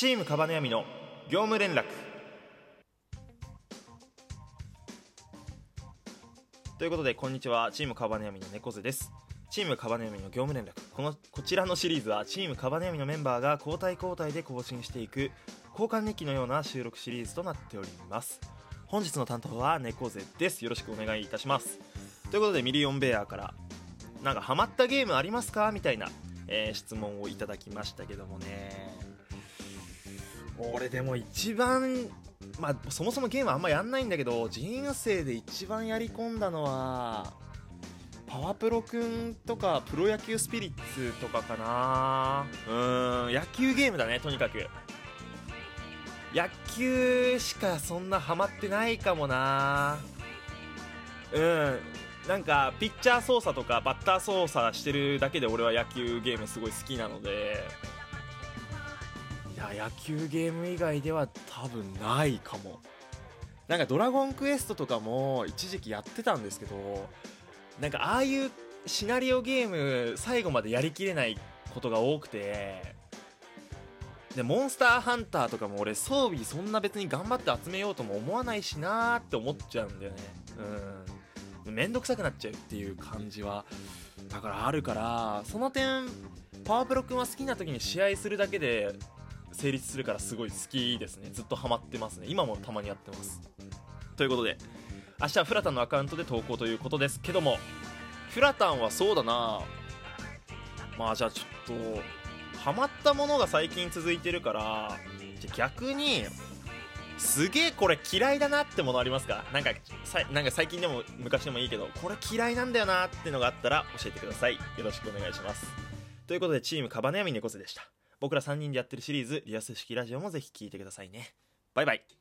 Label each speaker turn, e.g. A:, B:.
A: チームカバネヤミの業務連絡。ということでこんにちは。チームカバネヤミの猫背です。チームカバネヤミの業務連絡。このこちらのシリーズはチームカバネヤミのメンバーが交代交代で更新していく交換日記のような収録シリーズとなっております。本日の担当は猫背です。よろしくお願いいたします。ということでミリオンベアからなんかハマったゲームありますか？みたいな、えー質問をいただきましたけどもね。俺でも一番まあそもそもゲームあんまやんないんだけど人生で一番やり込んだのはパワプロくんとかプロ野球スピリッツとかかな。うーん野球ゲームだねとにかく。野球しかそんなハマってないかもな。うんなんかピッチャー操作とかバッター操作してるだけで俺は野球ゲームすごい好きなので。野球ゲーム以外では多分ないかも。なんか「ドラゴンクエスト」とかも一時期やってたんですけどなんかああいうシナリオゲーム最後までやりきれないことが多くてでモンスターハンターとかも俺装備そんな別に頑張って集めようとも思わないしなーって思っちゃうんだよね。うん。めんどくさくなっちゃうっていう感じはだからあるからその点パワープロ君は好きな時に試合するだけで成立するからすごい好きですね。ずっとハマってますね今もたまにやってます。ということで明日はフラタンのアカウントで投稿ということですけどもフラタンはそうだな。まあじゃあちょっとハマったものが最近続いてるからじゃ逆にすげえこれ嫌いだなってものありますか？なんかさなんか最近でも昔でもいいけどこれ嫌いなんだよなってのがあったら教えてください。よろしくお願いします。ということでチームカバネヤミネコゼでした。僕ら3人でやってるシリーズリアス式ラジオもぜひ聴いてくださいね。バイバイ。